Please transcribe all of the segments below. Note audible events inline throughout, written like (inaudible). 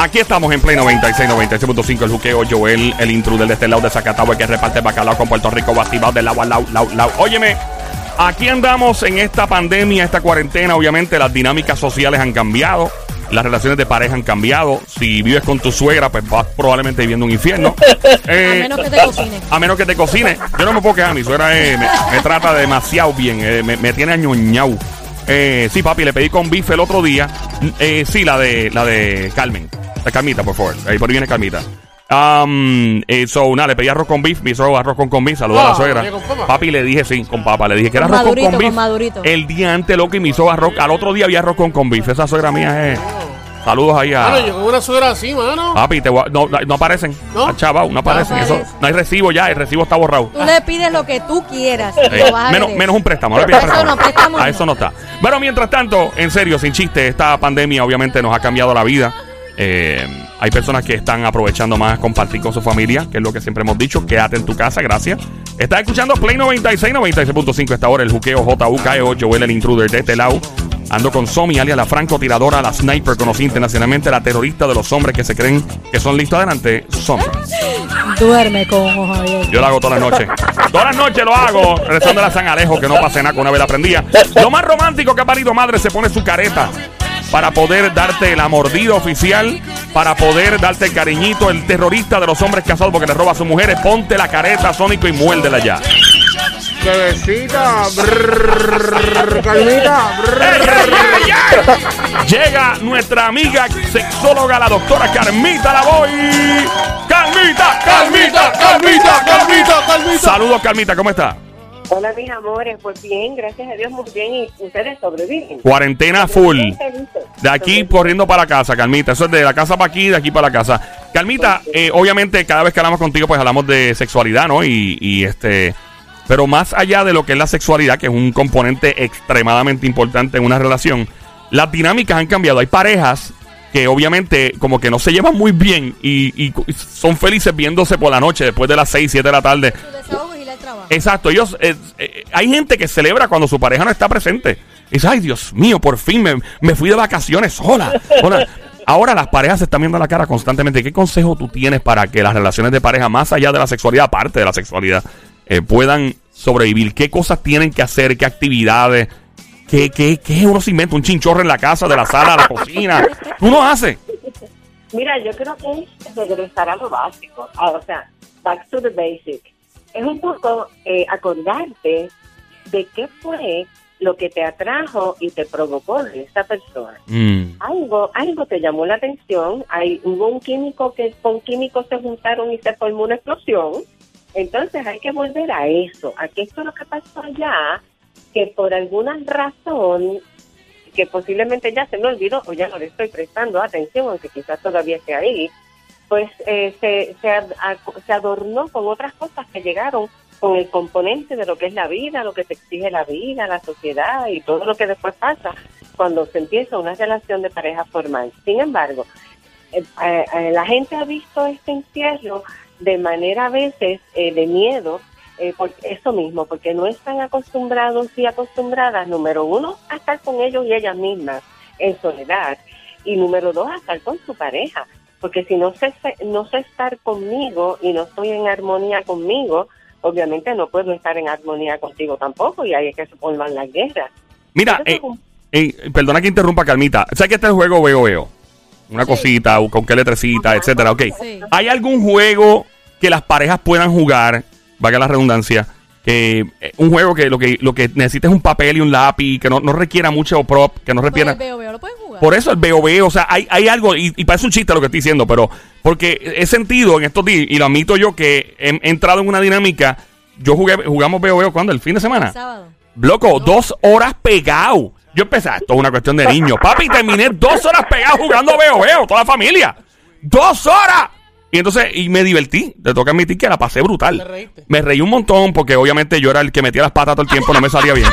Aquí estamos en Play 96, 96.5, el juqueo, Joel, el intruder de este lado de Zacatau, el que reparte bacalao con Puerto Rico, activado del agua, lau, lau, lau. Óyeme, aquí andamos en esta pandemia, esta cuarentena, obviamente las dinámicas sociales han cambiado, las relaciones de pareja han cambiado. Si vives con tu suegra, pues vas probablemente viviendo un infierno. (laughs) A menos que te cocine. A menos que te cocine. Yo no me puedo quejar, mi suegra eh, me, me trata demasiado bien, eh, me, me tiene añoñado. Eh, sí, papi, le pedí con bife el otro día. Eh, sí, la de la de Carmen. La Carmita, por favor. Ahí por ahí viene Carmita. Um, eh, so, nada, le pedí arroz con beef, me hizo arroz con con beef, saludó a la Ah, suegra. Papi, le dije sí, con papa, le dije que era arroz con madurito, con beef. con madurito. El día antes, loco, y me hizo arroz. Al otro día había arroz con con beef. Esa suegra mía es. Saludos ahí a. Mano, yo con una suegra así, mano. Papi, te voy a- no, no aparecen. ¿No? Ah, chaval, no aparecen. No Eso, aparece. no hay recibo ya, el recibo está borrado. Tú le pides lo que tú quieras. y Eh, lo vas a menos, menos un préstamo. no le pidas Eso préstamo. no, préstamo A no. eso no está. Bueno, mientras tanto, en serio, sin chiste, esta pandemia obviamente nos ha cambiado la vida. Eh, hay personas que están aprovechando más compartir con su familia, que es lo que siempre hemos dicho. Quédate en tu casa, gracias. Estás escuchando Play 96, 96.5 esta hora, el juqueo JUKEO, Joel el intruder de este lado. Ando con Somi, alias la francotiradora, la sniper, conocida internacionalmente, la terrorista de los hombres que se creen que son listos adelante. Somi. Duerme con ojos abiertos. Yo lo hago todas las noches. Todas las noches lo hago. Rezando la San Alejo, que no pase nada, que una vez la prendía. Lo más romántico que ha parido madre se pone su careta para poder darte la mordida oficial, para poder darte el cariñito, el terrorista de los hombres casados porque le roba a sus mujeres. Ponte la careta, Sónico, y muérdela ya. Bebecita, brrr, calmita, brrr. ¡Ey, ey, ey, ey! Llega nuestra amiga sexóloga, la doctora Carmita Lavoy. ¡Carmita, Carmita, Carmita, Carmita, Carmita! Saludos, Carmita, ¿cómo está? Hola, mis amores. Pues bien, gracias a Dios, muy bien. Y ustedes sobreviven. Cuarentena full. De aquí corriendo para casa, Carmita. Eso es de la casa para aquí, de aquí para la casa. Carmita, eh, obviamente cada vez que hablamos contigo, pues hablamos de sexualidad, ¿no? Y, y este. Pero más allá de lo que es la sexualidad, que es un componente extremadamente importante en una relación, las dinámicas han cambiado. Hay parejas que obviamente como que no se llevan muy bien y, y son felices viéndose por la noche, después de las 6, 7 de la tarde. Exacto, ellos eh, eh, hay gente que celebra cuando su pareja no está presente. Y dice, ay Dios mío, por fin me, me fui de vacaciones sola. sola". Ahora las parejas se están viendo la cara constantemente. ¿Qué consejo tú tienes para que las relaciones de pareja, más allá de la sexualidad, aparte de la sexualidad, eh, puedan sobrevivir? ¿Qué cosas tienen que hacer? ¿Qué actividades? ¿Qué, qué, qué uno se inventa? ¿Un chinchorro en la casa, de la sala a la cocina? ¿Tú no haces? Mira, yo creo que es regresar a lo básico. Ah, o sea, back to the basic. Es un poco eh, acordarte de qué fue lo que te atrajo y te provocó de esta persona. Mm. Algo, algo te llamó la atención, hay, hubo un químico que con químicos se juntaron y se formó una explosión. Entonces hay que volver a eso, a que esto es lo que pasó allá, que por alguna razón, que posiblemente ya se me olvidó o ya no le estoy prestando atención, aunque quizás todavía esté ahí, pues eh, se, se, adornó con otras cosas que llegaron con el componente de lo que es la vida, lo que te exige la vida, la sociedad y todo lo que después pasa cuando se empieza una relación de pareja formal. Sin embargo, eh, eh, eh, la gente ha visto este encierro de manera a veces de miedo, por eso mismo, porque no están acostumbrados y acostumbradas, número uno, a estar con ellos y ellas mismas en soledad, y número dos, a estar con su pareja, porque si no sé, no sé estar conmigo y no estoy en armonía conmigo, obviamente no puedo estar en armonía contigo tampoco, y ahí es que se forman las guerras. Mira, es eh, un- eh, perdona que interrumpa, Carmita. ¿Sabes que está el juego Veo Veo? Una cosita, con qué letrecita, etcétera. Ok. Sí. ¿Hay algún juego que las parejas puedan jugar? Valga la redundancia. Que eh, un juego que lo que lo que necesita es un papel y un lápiz, que no, no requiera mucho prop, que no Pues requiera. el veo, veo, lo pueden jugar. Por eso el veo veo, o sea, hay, hay algo, y, y parece un chiste lo que estoy diciendo, pero porque he sentido en estos días, y lo admito yo, que he, he entrado en una dinámica. Yo jugué, jugamos veo veo cuando, el fin de semana. Sábado. Loco, dos horas pegado. Yo empecé, esto es una cuestión de niños. Papi, terminé dos horas pegado jugando veo, veo, toda la familia. ¡Dos horas! Y entonces, y me divertí. Te toca admitir que la pasé brutal. Me reí un montón porque obviamente yo era el que metía las patas todo el tiempo, no me salía bien.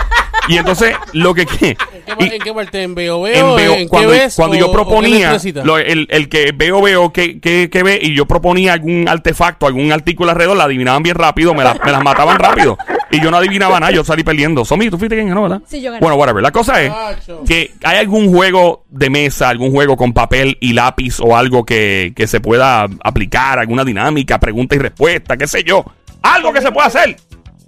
Y entonces, lo que... (laughs) ¿En qué, pa- y- en qué parte? ¿En veo en veo? ¿En qué cuando, ves? cuando o- yo proponía, lo- el, el que veo, veo, que, que, que ve, y yo proponía algún artefacto, algún artículo alrededor, la adivinaban bien rápido, me, la- me las mataban rápido. y yo no adivinaba nada, yo salí perdiendo. Somi, tú fuiste quien ganó, ¿verdad? Sí, yo gané. Bueno, whatever. La cosa es que hay algún juego de mesa, algún juego con papel y lápiz o algo que, que se pueda aplicar, alguna dinámica, pregunta y respuesta, qué sé yo. Algo que se pueda hacer.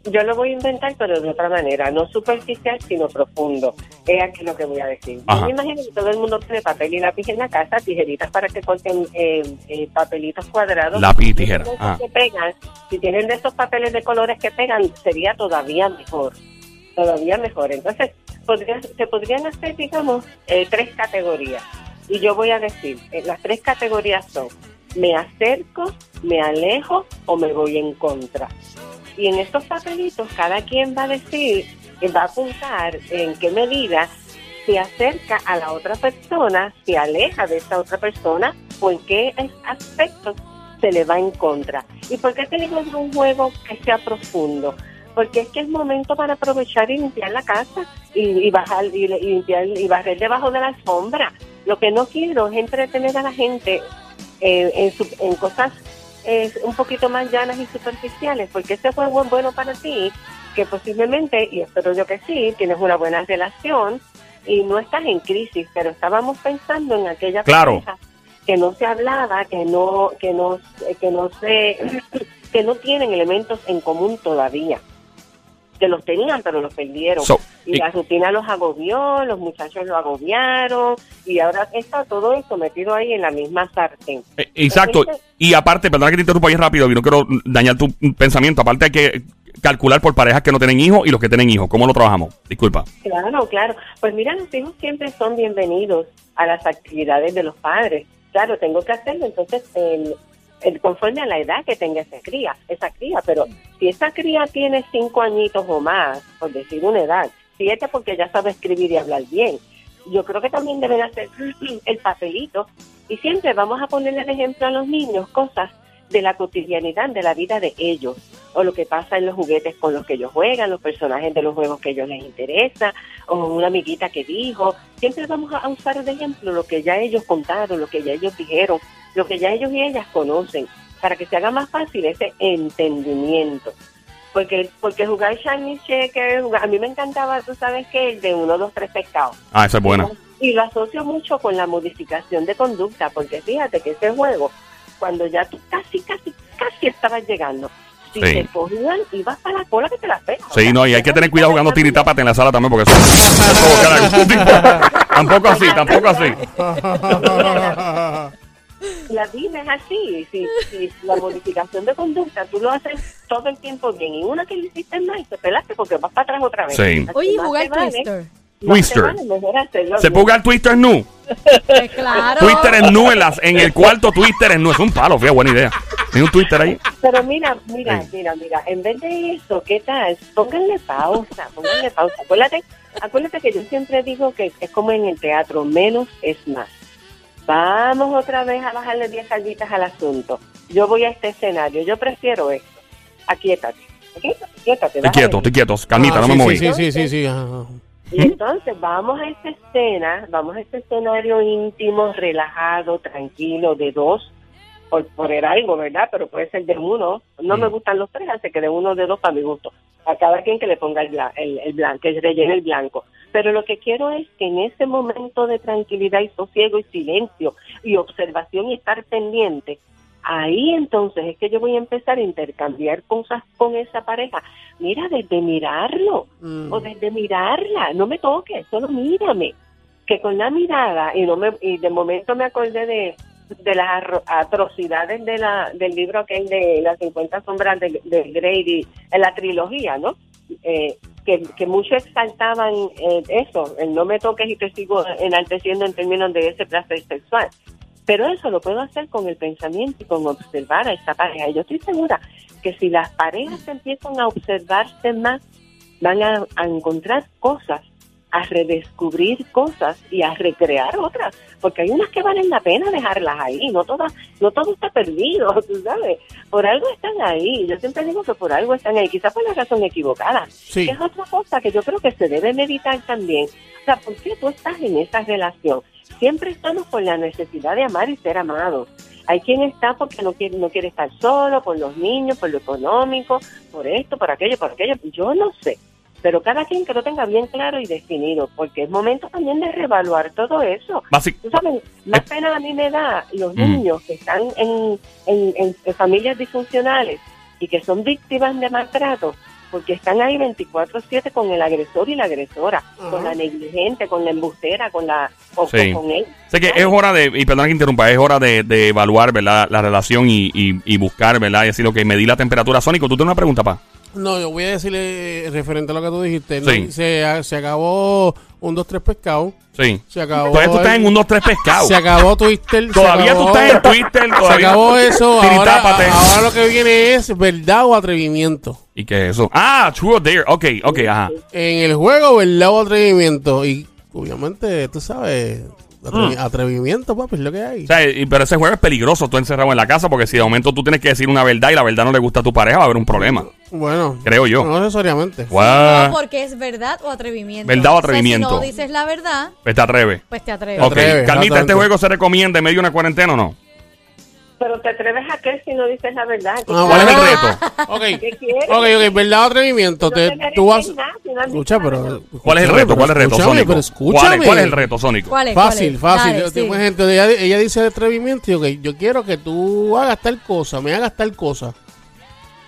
Yo lo voy a inventar, pero de otra manera, no superficial, sino profundo. Es aquí lo que voy a decir. Ajá. Yo me imagino que todo el mundo tiene papel y lápiz en la casa, tijeritas para que corten eh, eh, papelitos cuadrados. Lápiz y tijera, Si ah. que pegan, si tienen de esos papeles de colores que pegan, sería todavía mejor. Todavía mejor. Entonces, podría- se podrían hacer, digamos, eh, tres categorías. Y yo voy a decir, eh, las tres categorías son, me acerco, me alejo o me voy en contra. Y en estos papelitos cada quien va a decir, va a apuntar en qué medida se acerca a la otra persona, se aleja de esa otra persona o en qué aspectos se le va en contra. ¿Y por qué te digo que es un juego que sea profundo? Porque es que es momento para aprovechar y limpiar la casa y, y bajar y, y limpiar y barrer debajo de la alfombra. Lo que no quiero es entretener a la gente eh, en, su- en cosas eh, un poquito más llanas y superficiales, porque ese juego es bueno para ti, que posiblemente, y espero yo que sí, tienes una buena relación y no estás en crisis, pero estábamos pensando en aquella Claro. pareja que no se hablaba, que no, que no, que no se, (clears throat) que no tienen elementos en común todavía. Que los tenían, pero los perdieron. So, y y- la rutina los agobió, los muchachos lo agobiaron, y ahora está todo eso metido ahí en la misma sartén. Eh, Exacto. Y aparte, perdona que te interrumpa ahí rápido, y no quiero dañar tu pensamiento. Aparte hay que calcular por parejas que no tienen hijos y los que tienen hijos. ¿Cómo lo trabajamos? Disculpa. Claro, claro. Pues mira, los hijos siempre son bienvenidos a las actividades de los padres. Claro, tengo que hacerlo, entonces, el, el- conforme a la edad que tenga esa cría, esa cría. Pero si esa cría tiene cinco añitos o más, por decir una edad, siete porque ya sabe escribir y hablar bien, yo creo que también deben hacer (clears throat) el papelito. Y siempre vamos a ponerle de ejemplo a los niños cosas de la cotidianidad de la vida de ellos o lo que pasa en los juguetes con los que ellos juegan, los personajes de los juegos que ellos les interesa o una amiguita que dijo. Siempre vamos a usar de ejemplo lo que ya ellos contaron, lo que ya ellos dijeron, lo que ya ellos y ellas conocen, para que se haga más fácil ese entendimiento. Porque porque jugar Shiny Checker, jugar- a mí me encantaba, tú sabes que el de uno, dos, tres pescados. Ah, esa es buena. Y lo asocio mucho con la modificación de conducta, porque fíjate que ese juego, cuando ya tú casi, casi, casi estabas llegando, si Sí. te cogían, ibas para la cola que te la pegas. Sí, no, y hay que tener cuidado jugando tiritápate en la sala también, porque eso (laughs) (laughs) Tampoco así, tampoco así. (laughs) La vida es así. Si, si la modificación de conducta tú lo haces todo el tiempo bien y una que le hiciste mal, te pelaste porque vas para atrás otra vez. Sí. Oye, jugar Twister. Twister. hacerlo ¿Se puede jugar Twister nu? Pues claro. Twister es nu en, las, en el cuarto Twister es nu. Es un palo, fíjate, buena idea. Tiene un Twister ahí. Pero mira, mira, Sí. mira, mira, en vez de eso, ¿qué tal? Pónganle pausa, pónganle pausa. Acuérdate, acuérdate que yo siempre digo que es como en el teatro, menos es más. Vamos otra vez a bajarle 10 salditas al asunto. Yo voy a este escenario, yo prefiero esto. Aquíétate. Estoy bájale quieto, estoy quieto. Calmita, Ah, no me moví. Sí, sí, sí, sí. ajá. Y entonces vamos a esta escena, vamos a este escenario íntimo, relajado, tranquilo, de dos, por poner algo, ¿verdad? Pero puede ser de uno. No me gustan los tres, así que de uno de dos para mi gusto. A cada quien que le ponga el, el, el blanco, que rellene el blanco. Pero lo que quiero es que en ese momento de tranquilidad y sosiego y silencio y observación y estar pendiente, ahí entonces es que yo voy a empezar a intercambiar cosas con esa pareja. Mira, desde mirarlo Mm. o desde mirarla, no me toques, solo mírame. Que con la mirada, y no me y de momento me acordé de, de las atrocidades de la, del libro que es de las 50 sombras de, de Grady, en la trilogía, ¿no? Eh, que, que muchos exaltaban eh, eso, el no me toques y te sigo enalteciendo en términos de ese placer sexual. Pero eso lo puedo hacer con el pensamiento y con observar a esa pareja. Y yo estoy segura que si las parejas empiezan a observarse más, van a, a encontrar cosas, a redescubrir cosas y a recrear otras, porque hay unas que valen la pena dejarlas ahí, no todas, no todo está perdido, (laughs) tú sabes, por algo están ahí, yo siempre digo que por algo están ahí, quizás por la razón equivocada, Sí. que es otra cosa que yo creo que se debe meditar también, o sea, ¿por qué tú estás en esa relación? Siempre estamos con la necesidad de amar y ser amados. Hay quien está porque no quiere, no quiere estar solo, por los niños, por lo económico, por esto, por aquello, por aquello. Yo no sé. Pero cada quien que lo tenga bien claro y definido, porque es momento también de reevaluar todo eso. Básic- Tú sabes, más pena a mí me da los Mm. niños que están en, en- en- en familias disfuncionales y que son víctimas de maltrato, porque están ahí 24/7 con el agresor y la agresora, con la negligente, con la embustera, con la o, Sí. con él. Sé que es hora de, y perdona que interrumpa, es hora de, de evaluar, ¿verdad? La relación y, y, y buscar, ¿verdad? Y decir lo que medir la temperatura. Sónico, ¿tú tienes una pregunta, pa? No, yo voy a decirle eh, referente a lo que tú dijiste. ¿no? Sí. Se, se acabó un 2, 3 pescado. Sí. Se acabó. Todavía tú estás en un 2, 3 pescado. Se acabó Twitter. se Todavía tú acabó- estás en Twitter. Se Todavía acabó eso. (laughs) Ahora, ahora lo que viene es verdad o atrevimiento. ¿Y qué es eso? Ah, True or Dare. Ok, ok, ajá. En el juego, verdad o atrevimiento. Y obviamente, tú sabes, atrevi- atrevimiento, papi, es lo que hay. Mm. O sea, y- pero ese juego es peligroso, tú encerrado en la casa, porque si de momento tú tienes que decir una verdad y la verdad no le gusta a tu pareja, va a haber un problema. bueno, creo yo. No necesariamente. Guau. No, porque es verdad o atrevimiento. Verdad o O sea, atrevimiento. si no dices la verdad, Pues te atreve. pues te atreves. Ok, atreves, Carmita, ¿este juego se recomienda en medio de una cuarentena o no? Pero te atreves a qué si no dices la verdad. ¿Qué Ah, ¿Cuál es el reto? Ok, ¿Qué quieres? ok, ok, verdad o atrevimiento. No Te- te mereces tú vas. nada, Escucha, pero. verdad. ¿Cuál es el reto? ¿Cuál es el reto, Sónico? Pero escúchame. ¿Cuál es, cuál es el reto, Sónico? ¿Cuál es? cuál Fácil, es? fácil. Dale, Yo tengo sí. gente, ella, ella dice de atrevimiento y yo, que yo quiero que tú hagas tal cosa, me hagas tal cosa.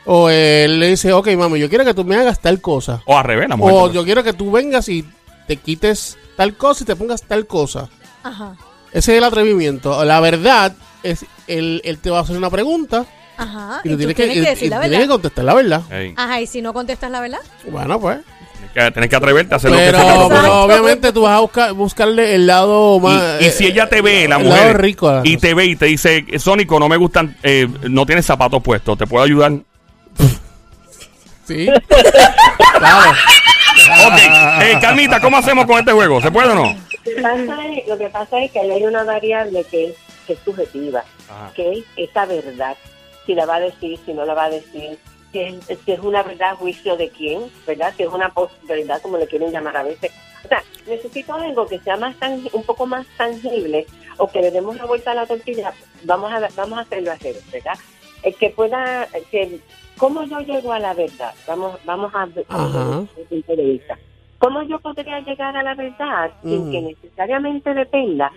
O él le dice, ok, mami, yo quiero que tú me hagas tal cosa. O al revés, la mujer. O yo quiero que tú vengas y te quites tal cosa y te pongas tal cosa. Ajá. Ese es el atrevimiento. La verdad es, él, él te va a hacer una pregunta Ajá. y Y tú tienes, tienes que, que y- decir y la tienes que verdad. contestar la verdad. Ajá, y si no contestas la verdad, Bueno, pues. Tienes, que, tienes que atreverte a hacer Pero, lo que pero obviamente tú vas a buscar, buscarle el lado más... Y, y si ella te ve, la el lado mujer, rico la y cosa. te ve y te dice, Sónico, no me gustan, eh, no tienes zapatos puestos, ¿te puedo ayudar? Sí. claro. Ok, eh, Carmita, ¿cómo hacemos con este juego? ¿Se puede o no? Lo que pasa es, lo que pasa es que ahí hay una variable que es, que es subjetiva, Ajá. que es esa verdad. Si la va a decir, si no la va a decir, es, si es una verdad, juicio de quién, ¿verdad? Si es una verdad, como le quieren llamar a veces. O sea, necesito algo que sea más tan, un poco más tangible o que le demos la vuelta a la tortilla. Vamos a, vamos a hacerlo así, ¿verdad? El que pueda, que, ¿cómo yo llego a la verdad? Vamos, vamos a punto de vista. ¿Cómo yo podría llegar a la verdad sin Ujú. que necesariamente dependa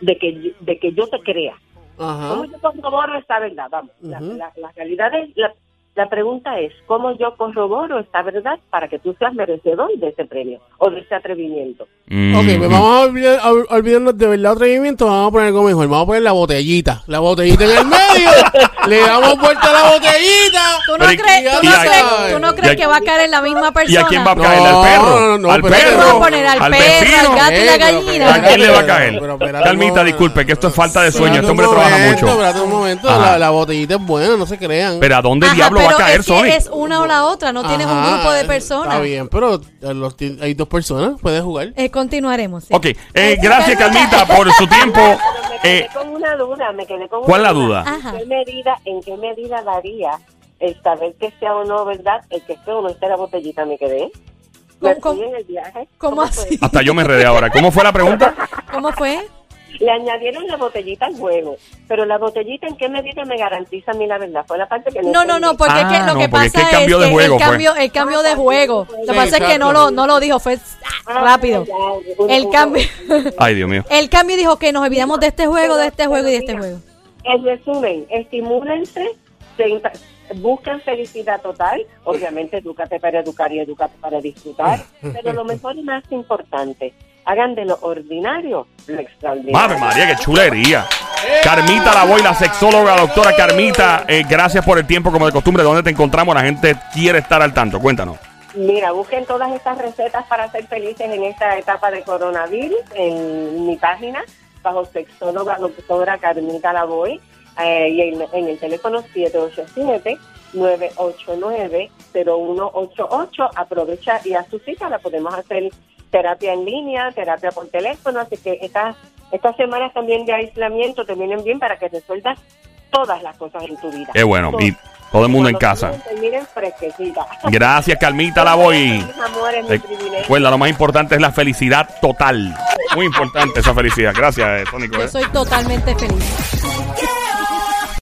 de que, de que yo te crea? Ajá. ¿Cómo yo corroboro esta verdad? Vamos, la, Ujú. la- la realidad es, la, la pregunta es, ¿cómo yo corroboro esta verdad para que tú seas merecedor de ese premio o de ese atrevimiento? Mm, Ok, pues vamos a, olvidar- a olvidarnos de verdad atrevimiento. Vamos a poner algo mejor. Vamos a poner la botellita. La botellita en el medio. (laughs) le damos vuelta a la botellita. ¿tú no y- crees, tú y no crees, tú no y a- crees que va a caer en la misma ¿Y persona? a quién va a No, caerle? ¿Al perro? no, no, ¿Al perro? Vamos a poner al perro, vecino? al gato y la Eh, gallina. ¿A quién le va a Pero- caer? un disculpe, que esto es falta de sueño. Este hombre trabaja mucho. Espérate un momento. Ajá. La, la botellita es buena, no se crean. Pero ¿a dónde Ajá, diablo va a pero caer es que Sonic? es una o la otra, no tienes un Ajá, grupo de Está personas. bien, pero eh, los hay dos personas, puedes jugar. Eh, continuaremos. sí. Ok, eh, gracias Carmita por su tiempo. (laughs) Pero me quedé Eh, con una duda, me quedé con ¿Cuál una la duda? Ajá. ¿En qué medida, en qué medida daría el saber que sea o no verdad, el que esté o no esté la botellita? Me quedé. Me ¿Cómo- fui en el viaje. ¿Cómo fue? así? hasta yo me enredé ahora. ¿Cómo fue la pregunta? ¿Cómo fue? Le añadieron la botellita al juego, pero la botellita en qué medida me garantiza a mí la verdad. Fue la parte que No, no, no, porque es que Ah, lo no, que porque es pasa que el cambio es de que juego el cambio, el cambio de juego. Lo que pasa es que no lo, no lo dijo, fue ah, rápido. El cambio, (laughs) Ay, Dios mío. el cambio dijo que nos olvidamos de este juego, de este juego y de este juego. En resumen, estimúlense, buscan felicidad total, obviamente edúcate para educar y edúcate para disfrutar, (laughs) pero lo mejor y más importante, hagan de lo ordinario lo extraordinario. Madre María, qué chulería. Carmita la voy, la sexóloga, doctora Carmita, eh, gracias por el tiempo como de costumbre. ¿Dónde te encontramos? La gente quiere estar al tanto. Cuéntanos. Mira, busquen todas estas recetas para ser felices en esta etapa de coronavirus en mi página, bajo sexóloga doctora Carmita Lavoy, eh, y en, en el teléfono 787-989-0188. Aprovecha y a su cita la podemos hacer terapia en línea, terapia por teléfono, así que estas, estas semanas también de aislamiento te vienen bien para que resuelvas todas las cosas en tu vida. Qué bueno. Y todo el mundo en casa. Miren fresquecita. (laughs) Gracias, Carmita la voy. Mis amores, mi privilegio. Recuerda, lo más importante es la felicidad total. Muy importante esa felicidad. Gracias, eh, Tónico. Yo eh. soy totalmente feliz.